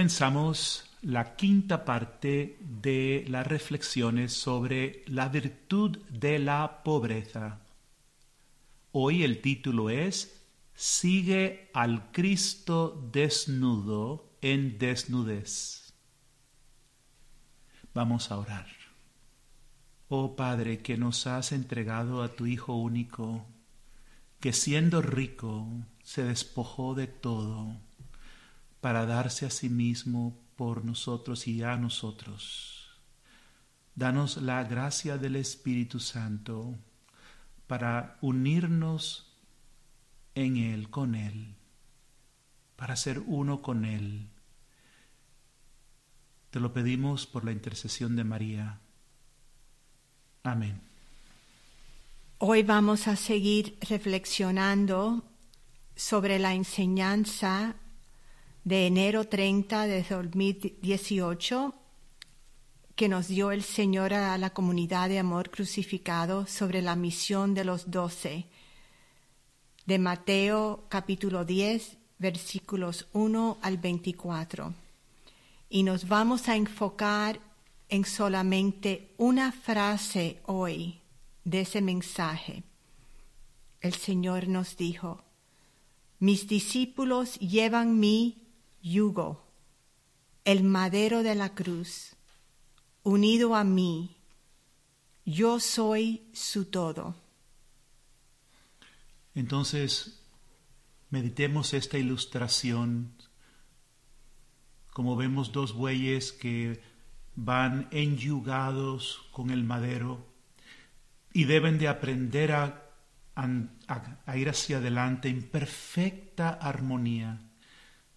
comenzamos la quinta parte de las reflexiones sobre la virtud de la pobreza. Hoy el título es Sigue al Cristo desnudo en desnudez. Vamos a orar. Oh Padre, que nos has entregado a tu Hijo único, que siendo rico se despojó de todo para darse a sí mismo por nosotros y a nosotros. Danos la gracia del Espíritu Santo para unirnos en Él, con Él, para ser uno con Él. Te lo pedimos por la intercesión de María. Amén. Hoy vamos a seguir reflexionando sobre la enseñanza de enero 30 de 2018 que nos dio el Señor a la comunidad de amor crucificado sobre la misión de los doce, de Mateo capítulo 10, versículos 1 al 24. Y nos vamos a enfocar en solamente una frase hoy de ese mensaje. El Señor nos dijo, mis discípulos llevan mi yugo, el madero de la cruz, unido a mí, yo soy su todo. Entonces, meditemos esta ilustración, como vemos dos bueyes que van enyugados con el madero y deben de aprender a, a ir hacia adelante en perfecta armonía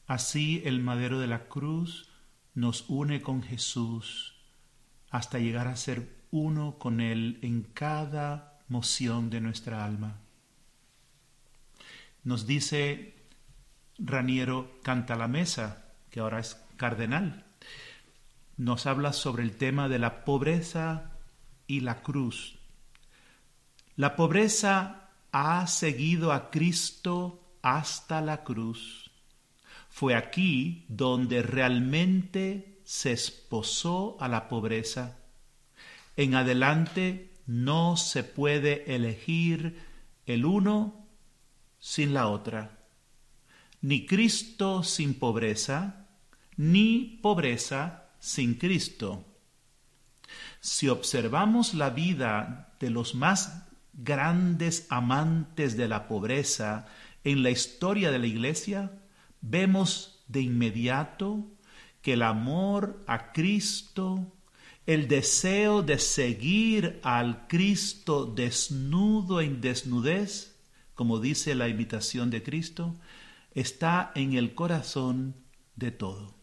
Así el madero de la cruz nos une con Jesús hasta llegar a ser uno con Él en cada moción de nuestra alma. Nos dice Raniero Canta la Mesa, que ahora es cardenal, nos habla sobre el tema de la pobreza y la cruz. La pobreza ha seguido a Cristo hasta la cruz fue aquí donde realmente se esposó a la pobreza. En adelante no se puede elegir el uno sin la otra. Ni Cristo sin pobreza, ni pobreza sin Cristo. Si observamos la vida de los más grandes amantes de la pobreza en la historia de la Iglesia, vemos de inmediato que el amor a Cristo, el deseo de seguir al Cristo desnudo en desnudez, como dice la invitación de Cristo, está en el corazón de todo.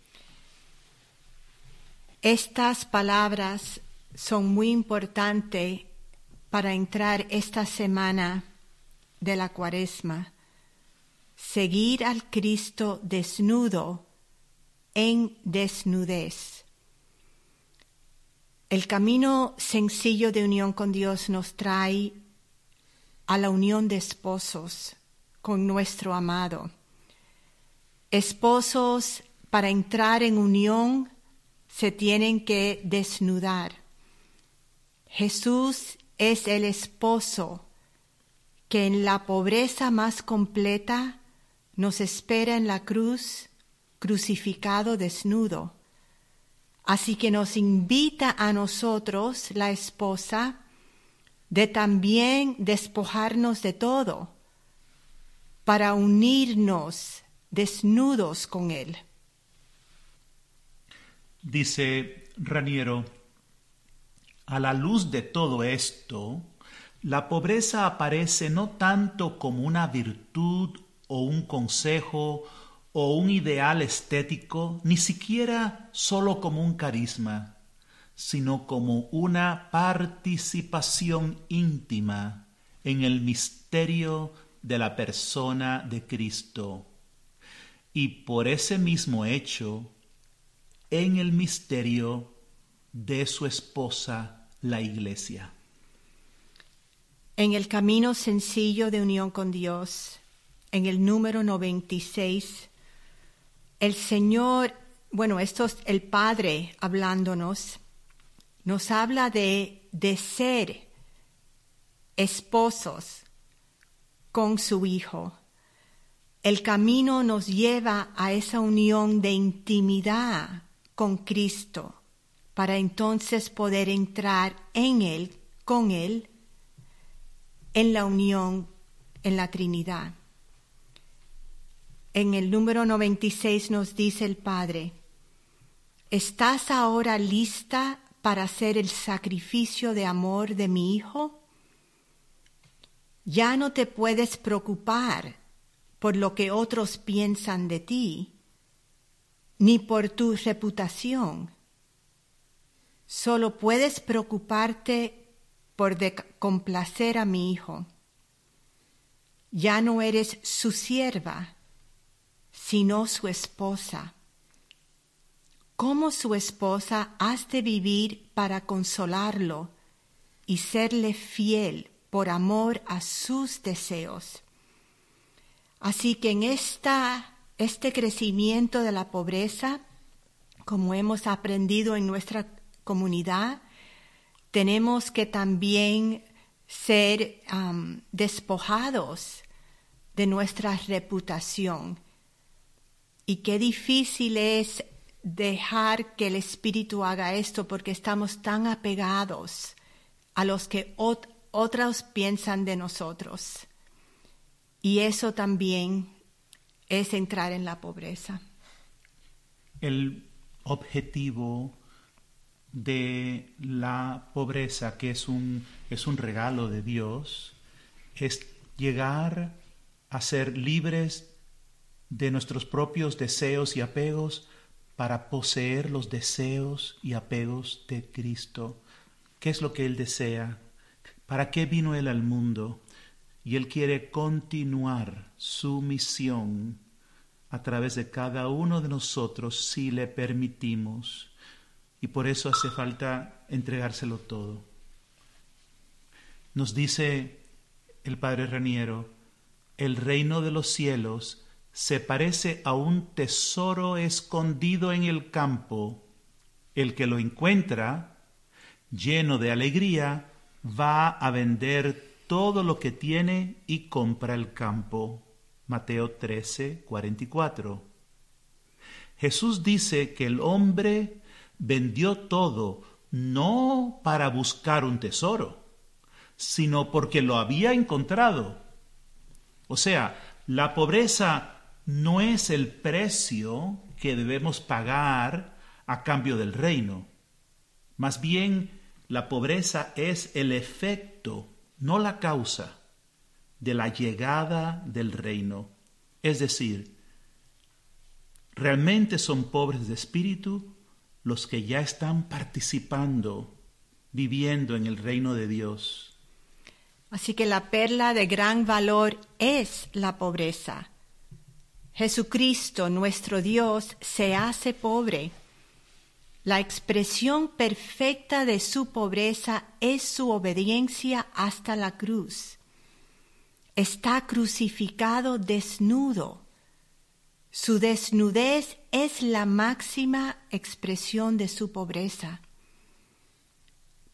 Estas palabras son muy importantes para entrar esta semana de la cuaresma seguir al Cristo desnudo en desnudez. El camino sencillo de unión con Dios nos trae a la unión de esposos con nuestro amado. Esposos para entrar en unión se tienen que desnudar. Jesús es el esposo que en la pobreza más completa nos espera en la cruz crucificado desnudo. Así que nos invita a nosotros, la esposa, de también despojarnos de todo para unirnos desnudos con Él. Dice Raniero, a la luz de todo esto, la pobreza aparece no tanto como una virtud o un consejo o un ideal estético, ni siquiera solo como un carisma, sino como una participación íntima en el misterio de la persona de Cristo. Y por ese mismo hecho, en el misterio de su esposa, la Iglesia. En el camino sencillo de unión con Dios, en el número 96, el Señor bueno, esto es el Padre hablándonos, nos habla de, de ser esposos con su Hijo. El camino nos lleva a esa unión de intimidad con Cristo para entonces poder entrar en Él, con Él, en la unión en la Trinidad. En el número 96 nos dice el Padre, ¿estás ahora lista para hacer el sacrificio de amor de mi Hijo? Ya no te puedes preocupar por lo que otros piensan de ti, ni por tu reputación. Solo puedes preocuparte por complacer a mi hijo. Ya no eres su sierva, sino su esposa. Como su esposa has de vivir para consolarlo y serle fiel por amor a sus deseos. Así que en esta, este crecimiento de la pobreza, como hemos aprendido en nuestra comunidad, tenemos que también ser despojados de nuestra reputación. Y qué difícil es dejar que el Espíritu haga esto porque estamos tan apegados a los que otros piensan de nosotros. Y eso también es entrar en la pobreza. El objetivo de la pobreza, que es un, es un regalo de Dios, es llegar a ser libres de nuestros propios deseos y apegos para poseer los deseos y apegos de Cristo. ¿Qué es lo que Él desea? ¿Para qué vino Él al mundo? Y Él quiere continuar su misión a través de cada uno de nosotros si le permitimos. Y por eso hace falta entregárselo todo. Nos dice el Padre Raniero, el reino de los cielos se parece a un tesoro escondido en el campo. El que lo encuentra, lleno de alegría, va a vender todo lo que tiene y compra el campo. Mateo 13, 44. Jesús dice que el hombre vendió todo no para buscar un tesoro, sino porque lo había encontrado. O sea, la pobreza no es el precio que debemos pagar a cambio del reino. Más bien la pobreza es el efecto, no la causa, de la llegada del reino. Es decir, realmente son pobres de espíritu los que ya están participando, viviendo en el reino de Dios. Así que la perla de gran valor es la pobreza. Jesucristo, nuestro Dios, se hace pobre la expresión perfecta de su pobreza es su obediencia hasta la cruz. Está crucificado desnudo. Su desnudez es la máxima expresión de su pobreza.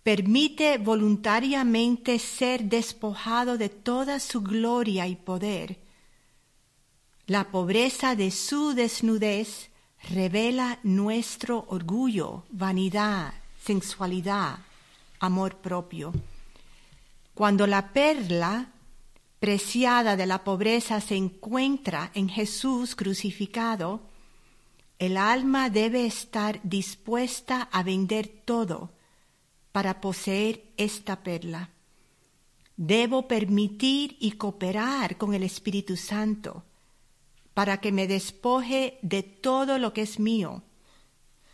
Permite voluntariamente ser despojado de toda su gloria y poder. La pobreza de su desnudez revela nuestro orgullo, vanidad, sensualidad, amor propio. Cuando la perla preciada de la pobreza se encuentra en Jesús crucificado, el alma debe estar dispuesta a vender todo para poseer esta perla. Debo permitir y cooperar con el Espíritu Santo para que me despoje de todo lo que es mío,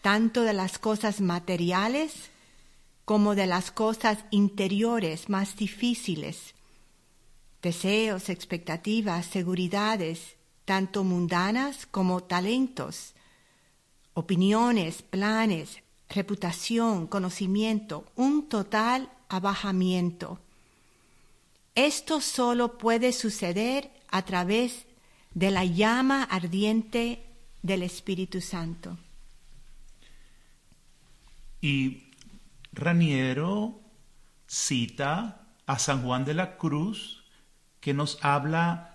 tanto de las cosas materiales como de las cosas interiores más difíciles, deseos, expectativas, seguridades, tanto mundanas como talentos, opiniones, planes, reputación, conocimiento, un total abajamiento. Esto solo puede suceder a través de la llama ardiente del Espíritu Santo. Y Raniero cita a San Juan de la Cruz que nos habla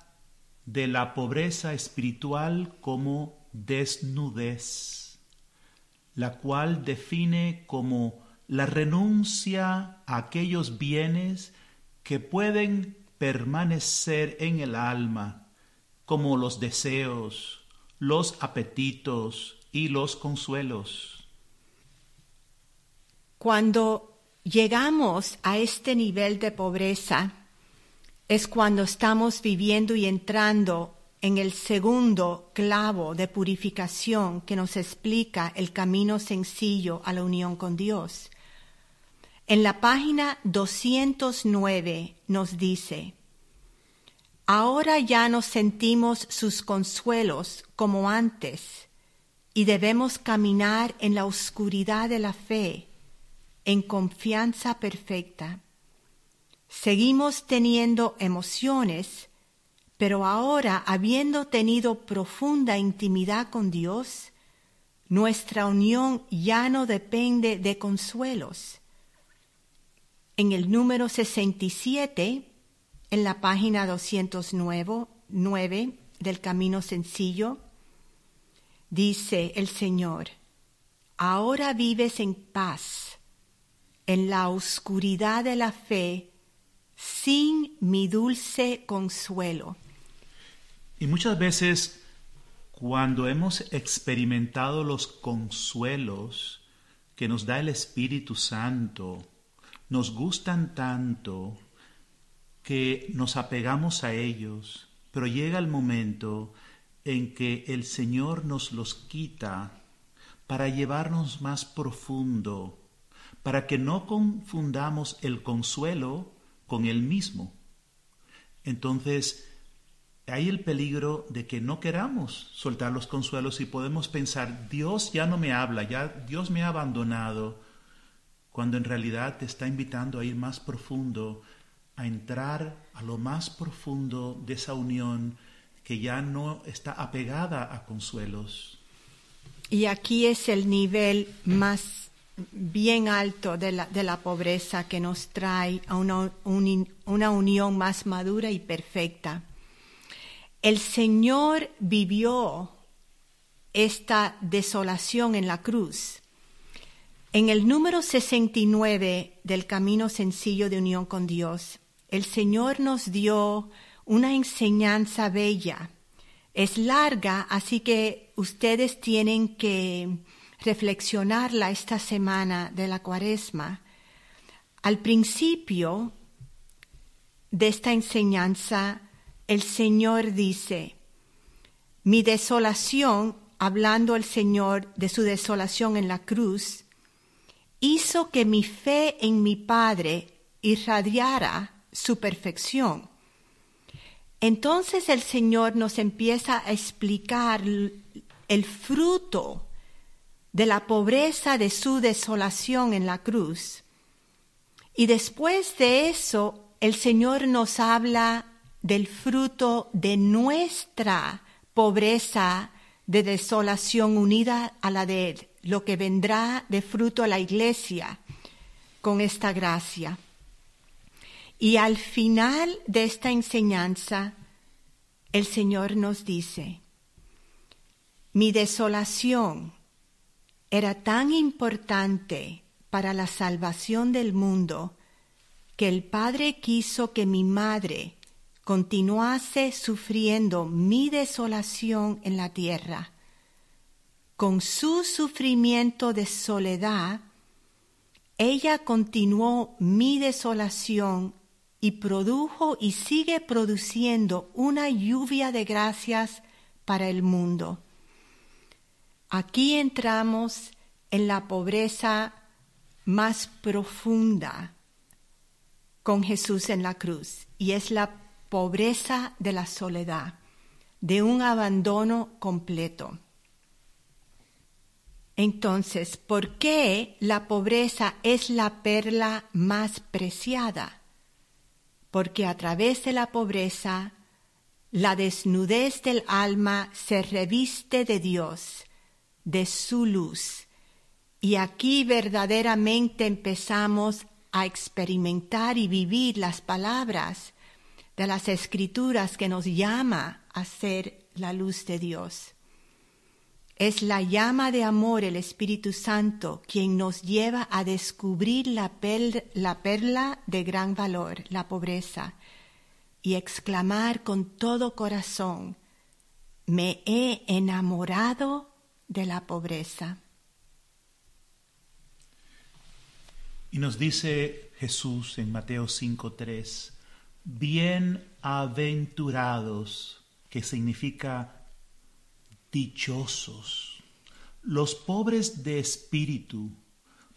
de la pobreza espiritual como desnudez, la cual define como la renuncia a aquellos bienes que pueden permanecer en el alma, como los deseos, los apetitos y los consuelos. Cuando llegamos a este nivel de pobreza, es cuando estamos viviendo y entrando en el segundo clavo de purificación que nos explica el camino sencillo a la unión con Dios. En la página 209 nos dice, Ahora ya nos sentimos sus consuelos como antes y debemos caminar en la oscuridad de la fe en confianza perfecta. Seguimos teniendo emociones, pero ahora, habiendo tenido profunda intimidad con Dios, nuestra unión ya no depende de consuelos. En el número 67, en la página 209 del Camino Sencillo, dice el Señor, ahora vives en paz en la oscuridad de la fe sin mi dulce consuelo. Y muchas veces cuando hemos experimentado los consuelos que nos da el Espíritu Santo, nos gustan tanto que nos apegamos a ellos, pero llega el momento en que el Señor nos los quita para llevarnos más profundo para que no confundamos el consuelo con el mismo. Entonces, hay el peligro de que no queramos soltar los consuelos y podemos pensar, Dios ya no me habla, ya Dios me ha abandonado, cuando en realidad te está invitando a ir más profundo, a entrar a lo más profundo de esa unión que ya no está apegada a consuelos. Y aquí es el nivel más bien alto de la, de la pobreza que nos trae a una, una unión más madura y perfecta. El Señor vivió esta desolación en la cruz. En el número 69 del Camino Sencillo de Unión con Dios, el Señor nos dio una enseñanza bella. Es larga, así que ustedes tienen que reflexionarla esta semana de la cuaresma, al principio de esta enseñanza, el Señor dice, mi desolación, hablando el Señor de su desolación en la cruz, hizo que mi fe en mi Padre irradiara su perfección. Entonces el Señor nos empieza a explicar el fruto de la pobreza de su desolación en la cruz. Y después de eso, el Señor nos habla del fruto de nuestra pobreza de desolación unida a la de Él, lo que vendrá de fruto a la iglesia con esta gracia. Y al final de esta enseñanza, el Señor nos dice, mi desolación era tan importante para la salvación del mundo que el Padre quiso que mi madre continuase sufriendo mi desolación en la tierra. Con su sufrimiento de soledad, ella continuó mi desolación y produjo y sigue produciendo una lluvia de gracias para el mundo. Aquí entramos en la pobreza más profunda con Jesús en la cruz y es la pobreza de la soledad, de un abandono completo. Entonces, ¿por qué la pobreza es la perla más preciada? Porque a través de la pobreza, la desnudez del alma se reviste de Dios de su luz Y aquí verdaderamente empezamos a experimentar y vivir las palabras de las escrituras que nos llama a ser la luz de Dios. Es la llama de amor, el Espíritu Santo, quien nos lleva a descubrir la, la perla de gran valor, la pobreza, y exclamar con todo corazón, me he enamorado de la pobreza. Y nos dice Jesús en Mateo 5.3, bienaventurados, que significa dichosos, los pobres de espíritu,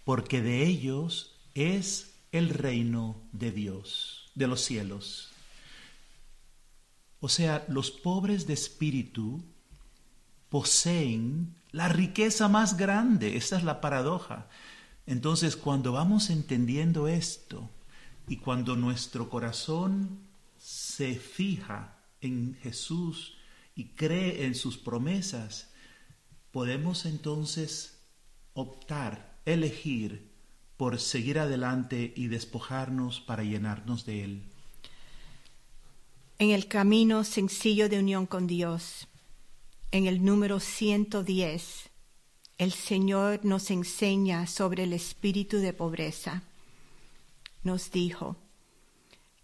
porque de ellos es el reino de Dios, de los cielos. O sea, los pobres de espíritu poseen la riqueza más grande. Esa es la paradoja. Entonces, cuando vamos entendiendo esto y cuando nuestro corazón se fija en Jesús y cree en sus promesas, podemos entonces optar, elegir por seguir adelante y despojarnos para llenarnos de Él. En el camino sencillo de unión con Dios, en el número 110, el Señor nos enseña sobre el espíritu de pobreza. Nos dijo,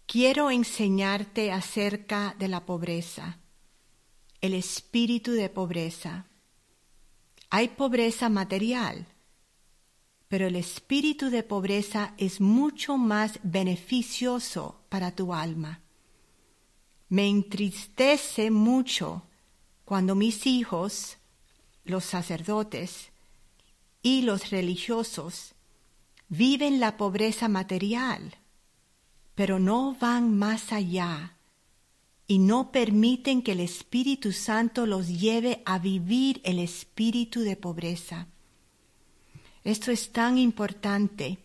quiero enseñarte acerca de la pobreza el espíritu de pobreza. Hay pobreza material, pero el espíritu de pobreza es mucho más beneficioso para tu alma. Me entristece mucho cuando mis hijos, los sacerdotes y los religiosos, viven la pobreza material, pero no van más allá y no permiten que el Espíritu Santo los lleve a vivir el espíritu de pobreza. Esto es tan importante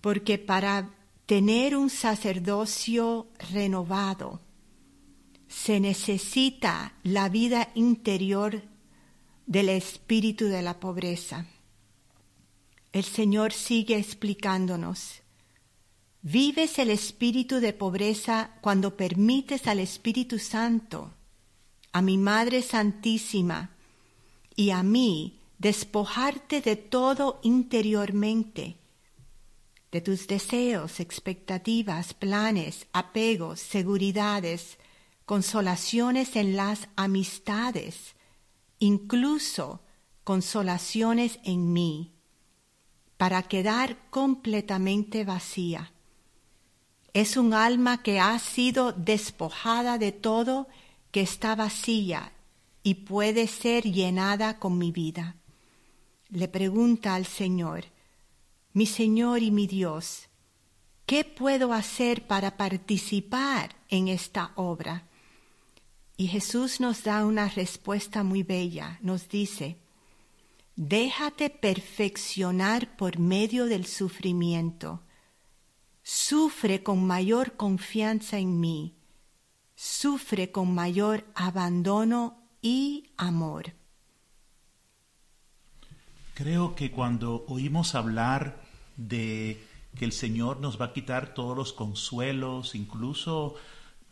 porque para tener un sacerdocio renovado se necesita la vida interior del espíritu de la pobreza. El Señor sigue explicándonos Vives el espíritu de pobreza cuando permites al Espíritu Santo, a mi Madre Santísima y a mí despojarte de todo interiormente, de tus deseos, expectativas, planes, apegos, seguridades, consolaciones en las amistades, incluso consolaciones en mí, para quedar completamente vacía es un alma que ha sido despojada de todo, que está vacía y puede ser llenada con mi vida. Le pregunta al Señor, mi Señor y mi Dios, ¿qué puedo hacer para participar en esta obra? Y Jesús nos da una respuesta muy bella. Nos dice, déjate perfeccionar por medio del sufrimiento sufre con mayor confianza en mí, sufre con mayor abandono y amor. Creo que cuando oímos hablar de que el Señor nos va a quitar todos los consuelos, incluso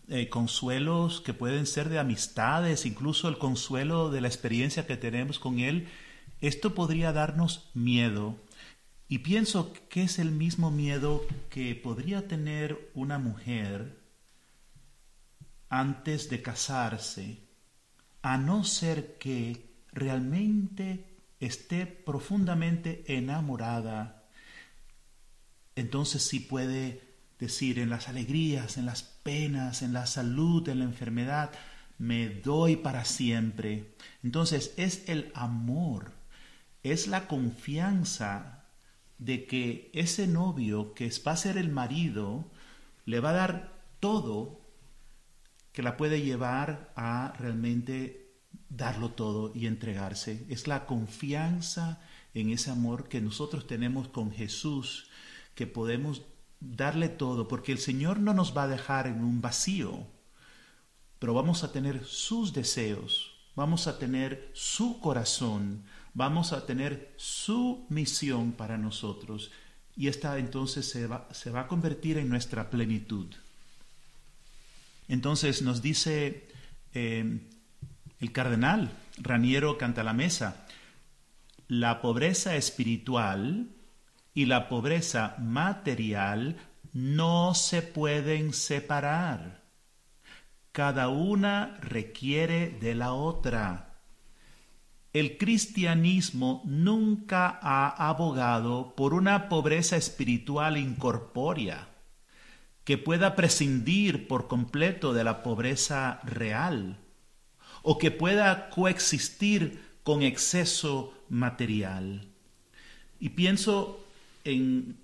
eh, consuelos que pueden ser de amistades, incluso el consuelo de la experiencia que tenemos con Él, esto podría darnos miedo, y pienso que es el mismo miedo que podría tener una mujer antes de casarse, a no ser que realmente esté profundamente enamorada. Entonces sí puede decir en las alegrías, en las penas, en la salud, en la enfermedad, me doy para siempre. Entonces es el amor, es la confianza de que ese novio que va a ser el marido le va a dar todo que la puede llevar a realmente darlo todo y entregarse. Es la confianza en ese amor que nosotros tenemos con Jesús, que podemos darle todo, porque el Señor no nos va a dejar en un vacío, pero vamos a tener sus deseos, vamos a tener su corazón, vamos a tener su misión para nosotros y esta entonces se va, se va a convertir en nuestra plenitud. Entonces nos dice eh, el cardenal Raniero Cantalamesa, la pobreza espiritual y la pobreza material no se pueden separar. Cada una requiere de la otra. El cristianismo nunca ha abogado por una pobreza espiritual incorpórea que pueda prescindir por completo de la pobreza real o que pueda coexistir con exceso material. Y pienso en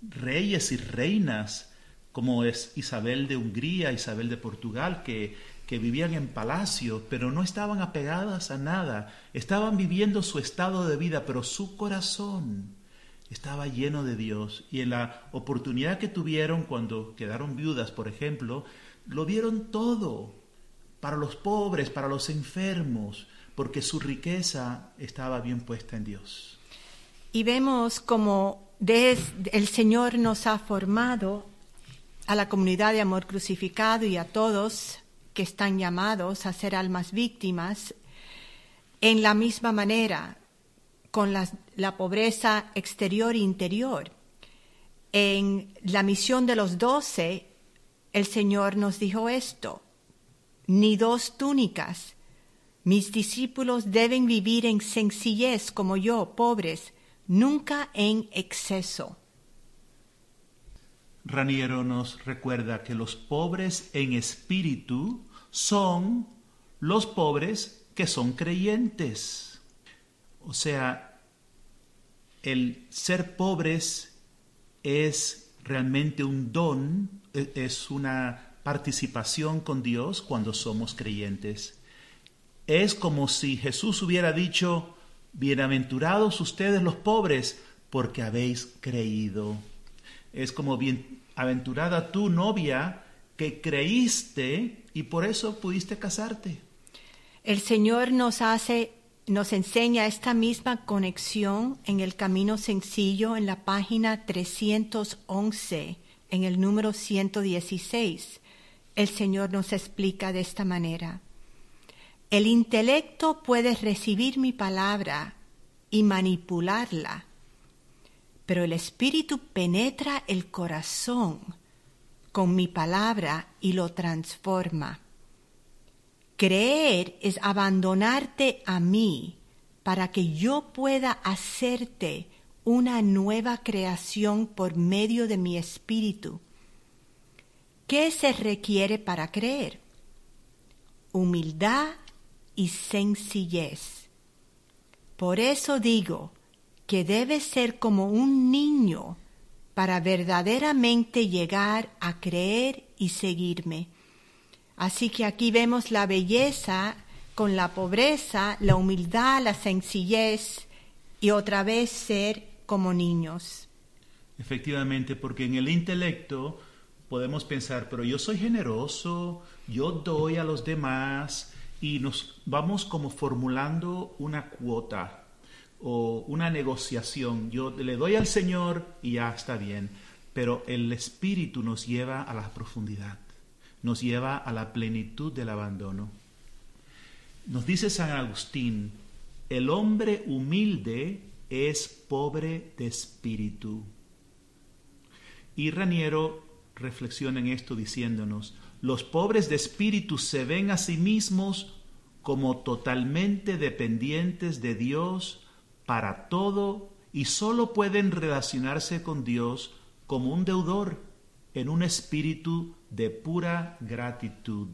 reyes y reinas como es Isabel de Hungría, Isabel de Portugal, que, que vivían en palacios, pero no estaban apegadas a nada, estaban viviendo su estado de vida, pero su corazón estaba lleno de Dios. Y en la oportunidad que tuvieron cuando quedaron viudas, por ejemplo, lo vieron todo, para los pobres, para los enfermos, porque su riqueza estaba bien puesta en Dios. Y vemos como el Señor nos ha formado a la comunidad de amor crucificado y a todos que están llamados a ser almas víctimas en la misma manera, con la, la pobreza exterior e interior. En la misión de los doce, el Señor nos dijo esto, ni dos túnicas. Mis discípulos deben vivir en sencillez como yo, pobres, nunca en exceso. Raniero nos recuerda que los pobres en espíritu son los pobres que son creyentes. O sea, el ser pobres es realmente un don, e, es una participación con Dios cuando somos creyentes. Es como si Jesús hubiera dicho, bienaventurados ustedes los pobres, porque habéis creído. Es como bienaventurada tu novia que creíste y por eso pudiste casarte. El Señor nos hace nos enseña esta misma conexión en el camino sencillo en la página 311, en el número 116. El Señor nos explica de esta manera. El intelecto puede recibir mi palabra y manipularla, pero el Espíritu penetra el corazón con mi palabra y lo transforma. Creer es abandonarte a mí para que yo pueda hacerte una nueva creación por medio de mi espíritu. ¿Qué se requiere para creer? Humildad y sencillez. Por eso digo que debes ser como un niño para verdaderamente llegar a creer y seguirme. Así que aquí vemos la belleza con la pobreza, la humildad, la sencillez y otra vez ser como niños. Efectivamente, porque en el intelecto podemos pensar, pero yo soy generoso, yo doy a los demás y nos vamos como formulando una cuota o una negociación. Yo le doy al Señor y ya está bien, pero el Espíritu nos lleva a la profundidad nos lleva a la plenitud del abandono. Nos dice San Agustín, el hombre humilde es pobre de espíritu. Y Raniero reflexiona en esto diciéndonos, los pobres de espíritu se ven a sí mismos como totalmente dependientes de Dios para todo y sólo pueden relacionarse con Dios como un deudor en un espíritu de pura gratitud.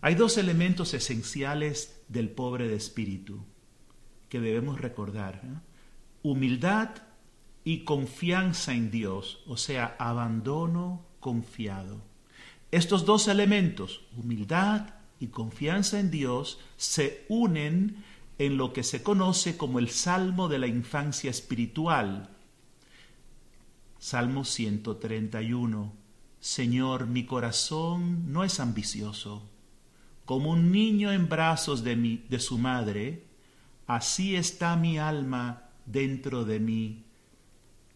Hay dos elementos esenciales del pobre de espíritu que debemos recordar. ¿eh? Humildad y confianza en Dios, o sea, abandono confiado. Estos dos elementos, humildad y confianza en Dios, se unen en lo que se conoce como el Salmo de la infancia espiritual, Salmo 131. Señor, mi corazón no es ambicioso, como un niño en brazos de, mi, de su madre, así está mi alma dentro de mí.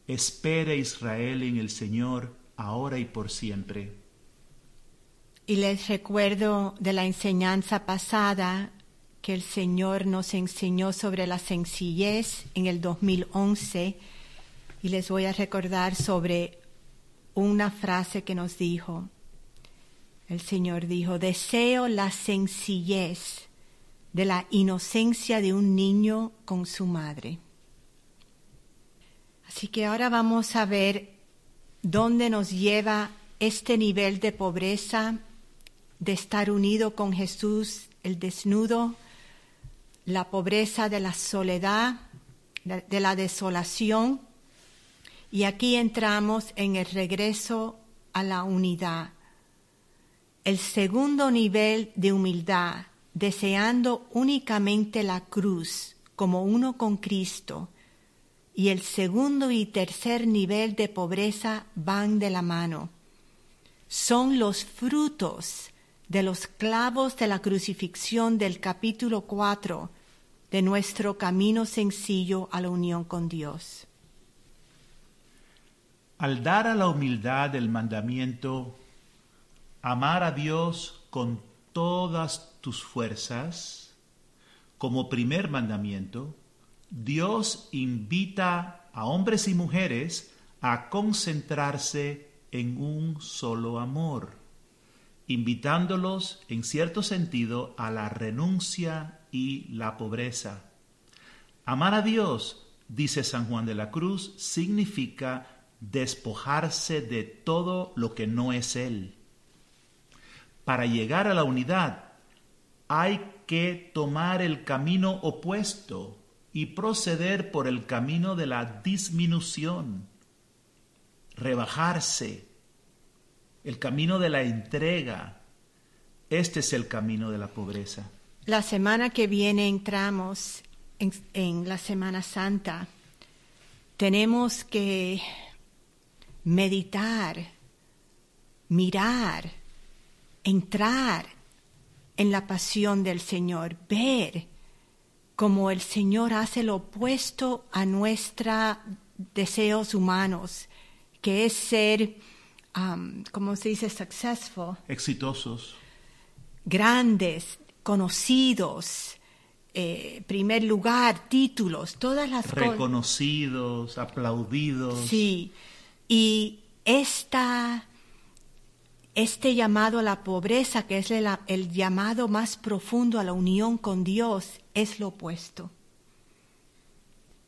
Espere Israel en el Señor, ahora y por siempre. Y les recuerdo de la enseñanza pasada que el Señor nos enseñó sobre la sencillez en el 2011 y les voy a recordar sobre una frase que nos dijo. El Señor dijo, deseo la sencillez de la inocencia de un niño con su madre. Así que ahora vamos a ver dónde nos lleva este nivel de pobreza, de estar unido con Jesús, el desnudo, la pobreza de la soledad, de la desolación. Y aquí entramos en el regreso a la unidad. El segundo nivel de humildad, deseando únicamente la cruz como uno con Cristo, y el segundo y tercer nivel de pobreza van de la mano. Son los frutos de los clavos de la crucifixión del capítulo 4 de nuestro camino sencillo a la unión con Dios. Al dar a la humildad el mandamiento, amar a Dios con todas tus fuerzas, como primer mandamiento, Dios invita a hombres y mujeres a concentrarse en un solo amor, invitándolos en cierto sentido a la renuncia y la pobreza. Amar a Dios, dice San Juan de la Cruz, significa despojarse de todo lo que no es Él. Para llegar a la unidad hay que tomar el camino opuesto y proceder por el camino de la disminución, rebajarse, el camino de la entrega. Este es el camino de la pobreza. La semana que viene entramos en, la Semana Santa. Tenemos que meditar, mirar, entrar en la pasión del Señor, ver como el Señor hace lo opuesto a nuestros deseos humanos, que es ser, um, ¿cómo se dice? Successful. Exitosos. Grandes, conocidos, eh, primer lugar, títulos, todas las cosas. Reconocidos, aplaudidos. Sí, y esta este llamado a la pobreza, que es el, el, llamado más profundo a la unión con Dios, es lo opuesto.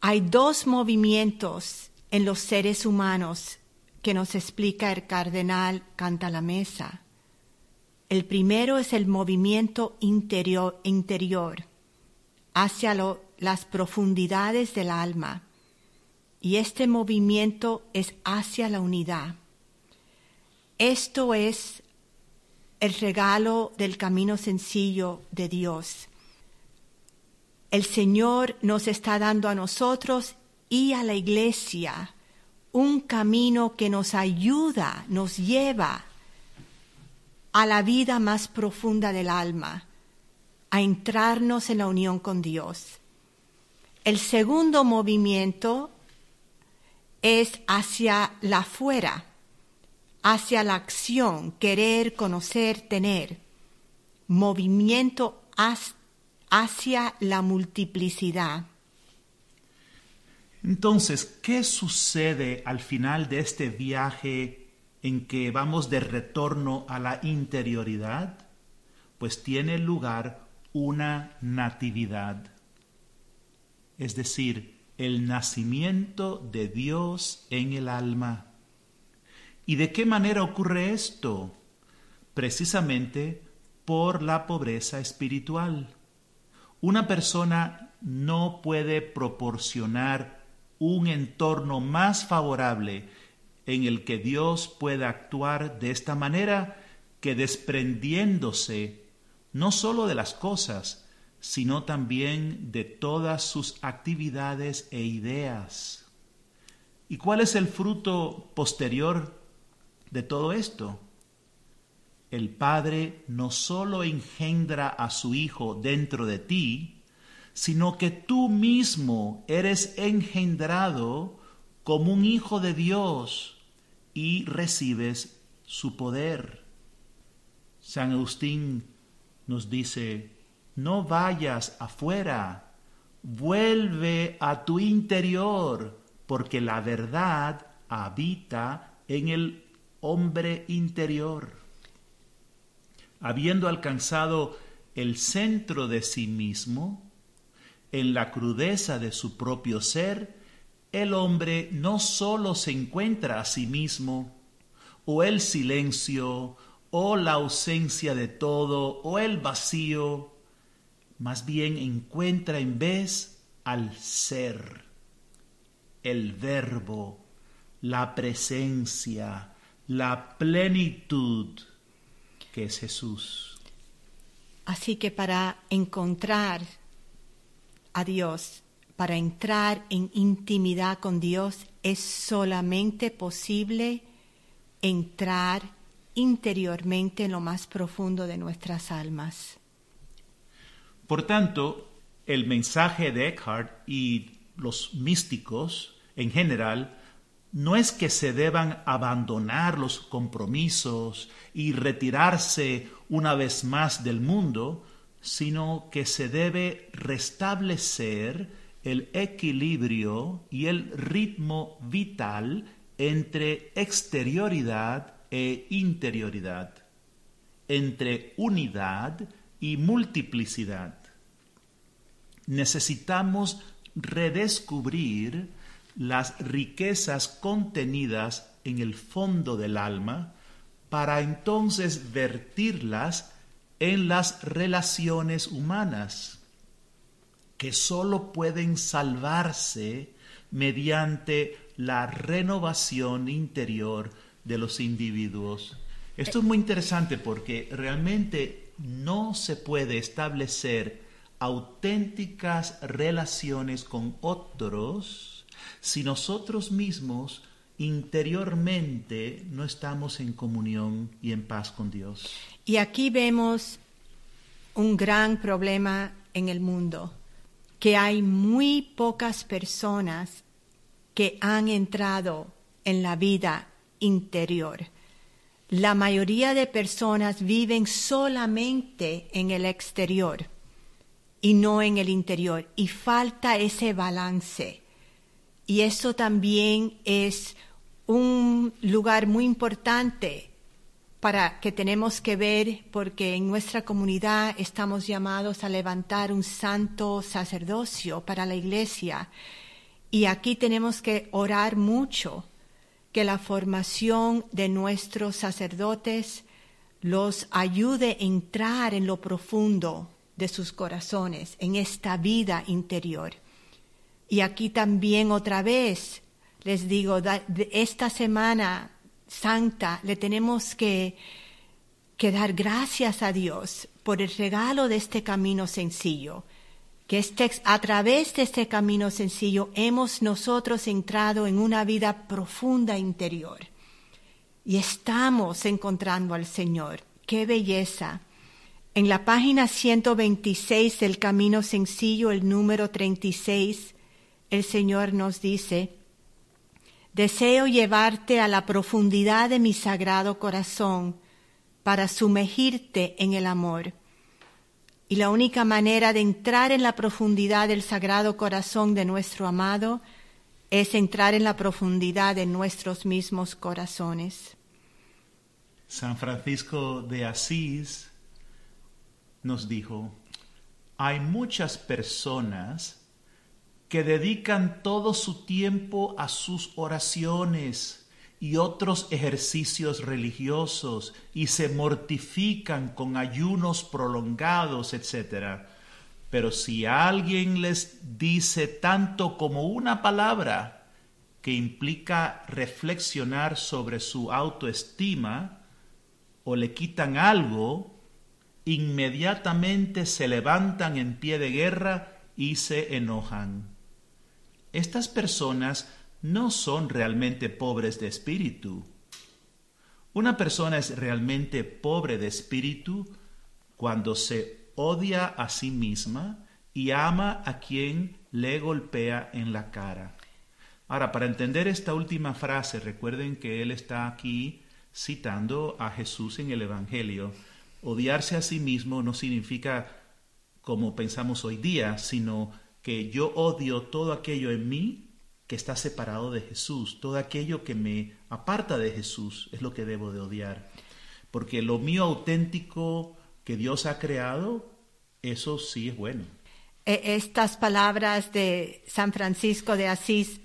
Hay dos movimientos en los seres humanos que nos explica el cardenal Cantalamesa. El primero es el movimiento interior, interior hacia las profundidades del alma. Y este movimiento es hacia la unidad. Esto es el regalo del camino sencillo de Dios. El Señor nos está dando a nosotros y a la iglesia un camino que nos ayuda, nos lleva a la vida más profunda del alma, a entrarnos en la unión con Dios. El segundo movimiento es hacia la afuera hacia la acción, querer, conocer, tener, movimiento hacia la multiplicidad. Entonces, ¿qué sucede al final de este viaje en que vamos de retorno a la interioridad? Pues tiene lugar una natividad, es decir, el nacimiento de Dios en el alma. ¿Y de qué manera ocurre esto? Precisamente por la pobreza espiritual. Una persona no puede proporcionar un entorno más favorable en el que Dios pueda actuar de esta manera que desprendiéndose no sólo de las cosas, sino también de todas sus actividades e ideas. ¿Y cuál es el fruto posterior de todo esto? el Padre no solo engendra a su Hijo dentro de ti, sino que tú mismo eres engendrado como un hijo de Dios y recibes su poder. San Agustín nos dice, no vayas afuera, vuelve a tu interior, porque la verdad habita en el hombre interior. Habiendo alcanzado el centro de sí mismo, en la crudeza de su propio ser, el hombre no sólo se encuentra a sí mismo, o el silencio, o la ausencia de todo, o el vacío, más bien encuentra en vez al ser, el verbo, la presencia, la plenitud que es Jesús. Así que para encontrar a Dios, para entrar en intimidad con Dios, es solamente posible entrar interiormente en lo más profundo de nuestras almas. Por tanto, el mensaje de Eckhart y los místicos en general no es que se deban abandonar los compromisos y retirarse una vez más del mundo, sino que se debe restablecer el equilibrio y el ritmo vital entre exterioridad e interioridad, entre unidad y multiplicidad. Necesitamos redescubrir las riquezas contenidas en el fondo del alma para entonces vertirlas en las relaciones humanas, que sólo pueden salvarse mediante la renovación interior de los individuos. Esto es muy interesante porque realmente no se puede establecer auténticas relaciones con otros si nosotros mismos interiormente no estamos en comunión y en paz con Dios. Y aquí vemos un gran problema en el mundo, que hay muy pocas personas que han entrado en la vida interior. La mayoría de personas viven solamente en el exterior y no en el interior, y falta ese balance. Y eso también es un lugar muy importante para que tenemos que ver porque en nuestra comunidad estamos llamados a levantar un santo sacerdocio para la iglesia y aquí tenemos que orar mucho que la formación de nuestros sacerdotes los ayude a entrar en lo profundo de sus corazones, en esta vida interior. Y aquí también otra vez les digo, esta semana santa le tenemos que, que dar gracias a Dios por el regalo de este camino sencillo, que este, a través de este camino sencillo hemos nosotros entrado en una vida profunda interior y estamos encontrando al Señor. ¡Qué belleza! En la página 126 del Camino Sencillo, el número 36, el Señor nos dice, deseo llevarte a la profundidad de mi sagrado corazón para sumergirte en el amor. Y la única manera de entrar en la profundidad del sagrado corazón de nuestro amado es entrar en la profundidad de nuestros mismos corazones. San Francisco de Asís nos dijo, hay muchas personas que dedican todo su tiempo a sus oraciones y otros ejercicios religiosos y se mortifican con ayunos prolongados, etc. Pero si alguien les dice tanto como una palabra que implica reflexionar sobre su autoestima, o le quitan algo, inmediatamente se levantan en pie de guerra y se enojan. Estas personas no son realmente pobres de espíritu. Una persona es realmente pobre de espíritu cuando se odia a sí misma y ama a quien le golpea en la cara. Ahora, para entender esta última frase, recuerden que él está aquí citando a Jesús en el Evangelio. Odiarse a sí mismo no significa como pensamos hoy día, sino que yo odio todo aquello en mí que está separado de Jesús, todo aquello que me aparta de Jesús es lo que debo de odiar. Porque lo mío auténtico que Dios ha creado, eso sí es bueno. E, estas palabras de San Francisco de Asís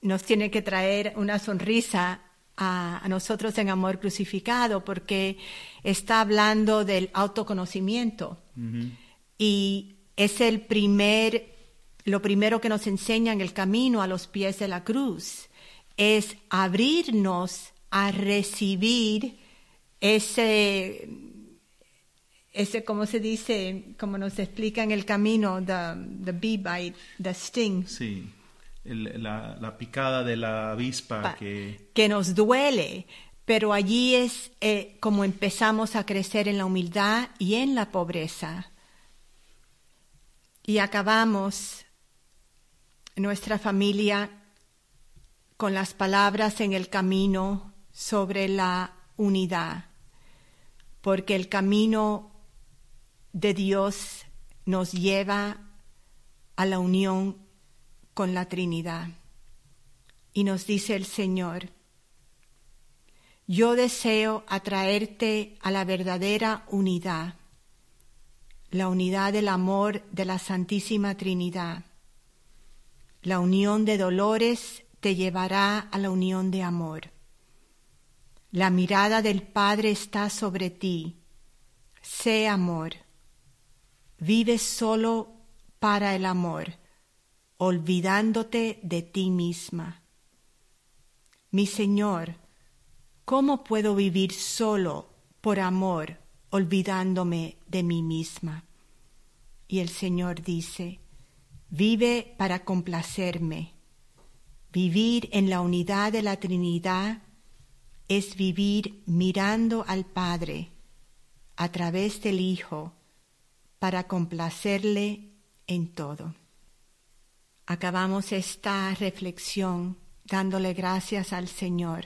nos tienen que traer una sonrisa a, nosotros en amor crucificado porque está hablando del autoconocimiento y es el primer lo primero que nos enseña en el camino a los pies de la cruz es abrirnos a recibir ese, ese como se dice, como nos explica en el camino, the, the bee bite, the sting. Sí, la, picada de la avispa que... Que nos duele, pero allí es eh, como empezamos a crecer en la humildad y en la pobreza. Y acabamos nuestra familia con las palabras en el camino sobre la unidad, porque el camino de Dios nos lleva a la unión con la Trinidad. Y nos dice el Señor, yo deseo atraerte a la verdadera unidad, la unidad del amor de la Santísima Trinidad la unión de dolores te llevará a la unión de amor. La mirada del Padre está sobre ti. Sé amor. Vive solo para el amor, olvidándote de ti misma. Mi Señor, ¿cómo puedo vivir solo por amor, olvidándome de mí misma? Y el Señor dice, Vive para complacerme. Vivir en la unidad de la Trinidad es vivir mirando al Padre a través del Hijo para complacerle en todo. Acabamos esta reflexión dándole gracias al Señor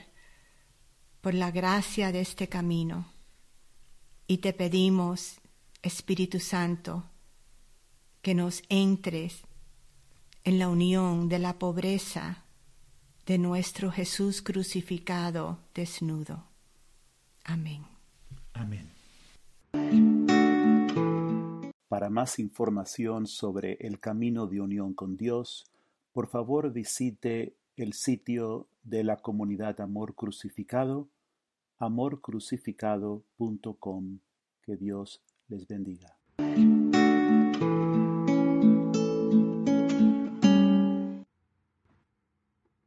por la gracia de este camino y te pedimos, Espíritu Santo, que nos entres en la unión de la pobreza de nuestro Jesús crucificado desnudo. Amén. Amén. Para más información sobre el camino de unión con Dios, por favor visite el sitio de la comunidad Amor Crucificado, amorcrucificado.com. Que Dios les bendiga.